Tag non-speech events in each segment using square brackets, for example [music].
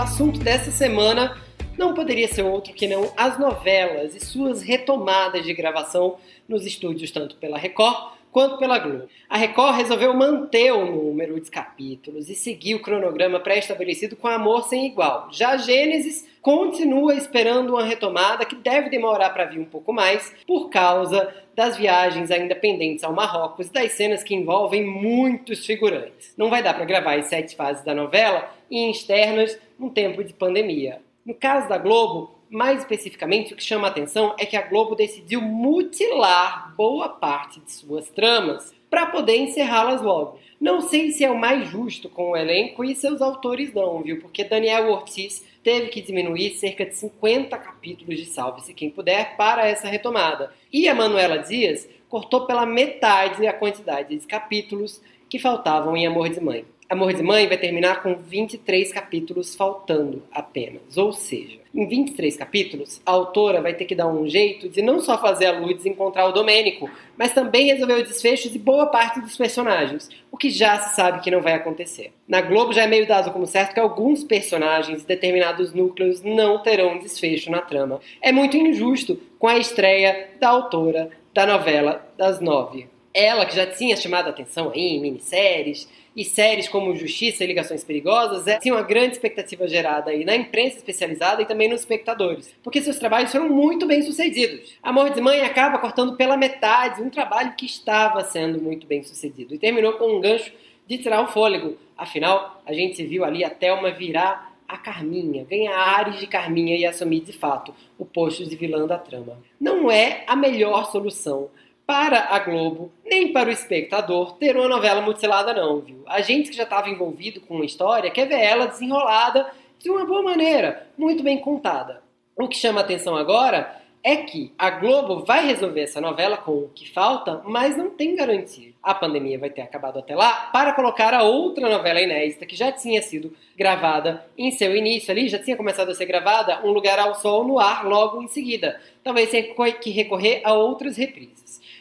assunto dessa semana não poderia ser outro que não as novelas e suas retomadas de gravação nos estúdios, tanto pela Record quanto pela Globo. A Record resolveu manter o número de capítulos e seguir o cronograma pré-estabelecido com Amor Sem Igual. Já a Gênesis continua esperando uma retomada que deve demorar para vir um pouco mais por causa das viagens ainda pendentes ao Marrocos e das cenas que envolvem muitos figurantes. Não vai dar para gravar as sete fases da novela em externas num tempo de pandemia. No caso da Globo, mais especificamente, o que chama a atenção é que a Globo decidiu mutilar boa parte de suas tramas para poder encerrá-las logo. Não sei se é o mais justo com o elenco e seus autores não, viu? Porque Daniel Ortiz teve que diminuir cerca de 50 capítulos de Salve-se Quem Puder para essa retomada. E a Manuela Dias cortou pela metade a quantidade de capítulos que faltavam em Amor de Mãe. Amor de Mãe vai terminar com 23 capítulos faltando apenas. Ou seja, em 23 capítulos, a autora vai ter que dar um jeito de não só fazer a Lourdes encontrar o Domênico, mas também resolver o desfecho de boa parte dos personagens, o que já se sabe que não vai acontecer. Na Globo já é meio dado como certo que alguns personagens e determinados núcleos não terão desfecho na trama. É muito injusto com a estreia da autora da novela das nove. Ela, que já tinha chamado a atenção aí em minisséries, e séries como Justiça e Ligações Perigosas é, tinha uma grande expectativa gerada aí na imprensa especializada e também nos espectadores, porque seus trabalhos foram muito bem sucedidos. Amor de Mãe acaba cortando pela metade um trabalho que estava sendo muito bem sucedido e terminou com um gancho de tirar o fôlego. Afinal, a gente viu ali a Thelma virar a Carminha, ganhar ares de Carminha e assumir de fato o posto de vilã da trama. Não é a melhor solução, para a Globo, nem para o espectador ter uma novela mutilada não, viu? A gente que já estava envolvido com uma história quer ver ela desenrolada de uma boa maneira, muito bem contada. O que chama atenção agora é que a Globo vai resolver essa novela com o que falta, mas não tem garantia. A pandemia vai ter acabado até lá para colocar a outra novela inédita que já tinha sido gravada em seu início ali, já tinha começado a ser gravada, Um Lugar ao Sol no ar logo em seguida. Talvez tenha que recorrer a outras reprises.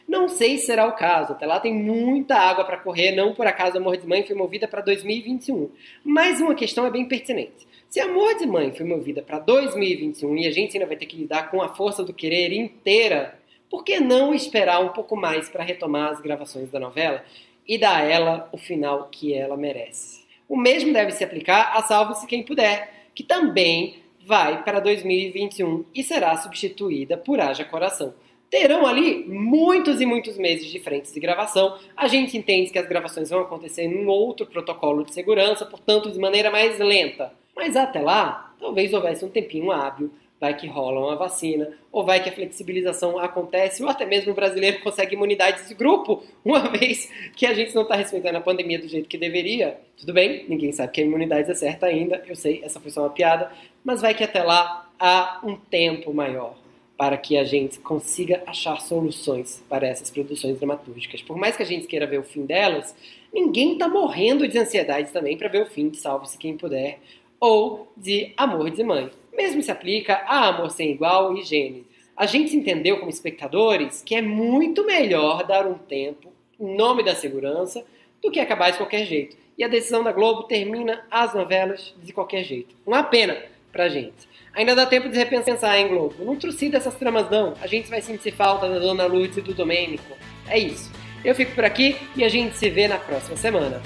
Não sei se será o caso, até lá tem muita água para correr, não por acaso Amor de Mãe foi movida para 2021. Mas uma questão é bem pertinente. Se Amor de Mãe foi movida para 2021 e a gente ainda vai ter que lidar com a força do querer inteira, por que não esperar um pouco mais para retomar as gravações da novela e dar a ela o final que ela merece? O mesmo deve se aplicar a Salve-se Quem Puder, que também vai para 2021 e será substituída por Haja Coração terão ali muitos e muitos meses de frentes de gravação. A gente entende que as gravações vão acontecer em outro protocolo de segurança, portanto, de maneira mais lenta. Mas até lá, talvez houvesse um tempinho hábil, vai que rola uma vacina, ou vai que a flexibilização acontece, ou até mesmo o brasileiro [laughs] consegue imunidade de grupo, uma [laughs] vez que a gente não está respeitando a pandemia do jeito que deveria. Tudo bem, ninguém sabe que a imunidade é certa ainda, eu sei, essa foi só uma piada, mas vai que até lá há um tempo maior para que a gente consiga achar soluções para essas produções dramatúrgicas. Por mais que a gente queira ver o fim delas, ninguém está morrendo de ansiedade também para ver o fim de Salve-se Quem Puder ou de Amor de Mãe. Mesmo se aplica a Amor Sem Igual e Gênesis. A gente entendeu como espectadores que é muito melhor dar um tempo em nome da segurança do que acabar de qualquer jeito. E a decisão da Globo termina as novelas de qualquer jeito. Uma pena pra gente. Ainda dá tempo de repensar, hein, Globo? Não trucida essas tramas, não. A gente vai sentir falta da Dona Lourdes e do Domênico. É isso. Eu fico por aqui e a gente se vê na próxima semana.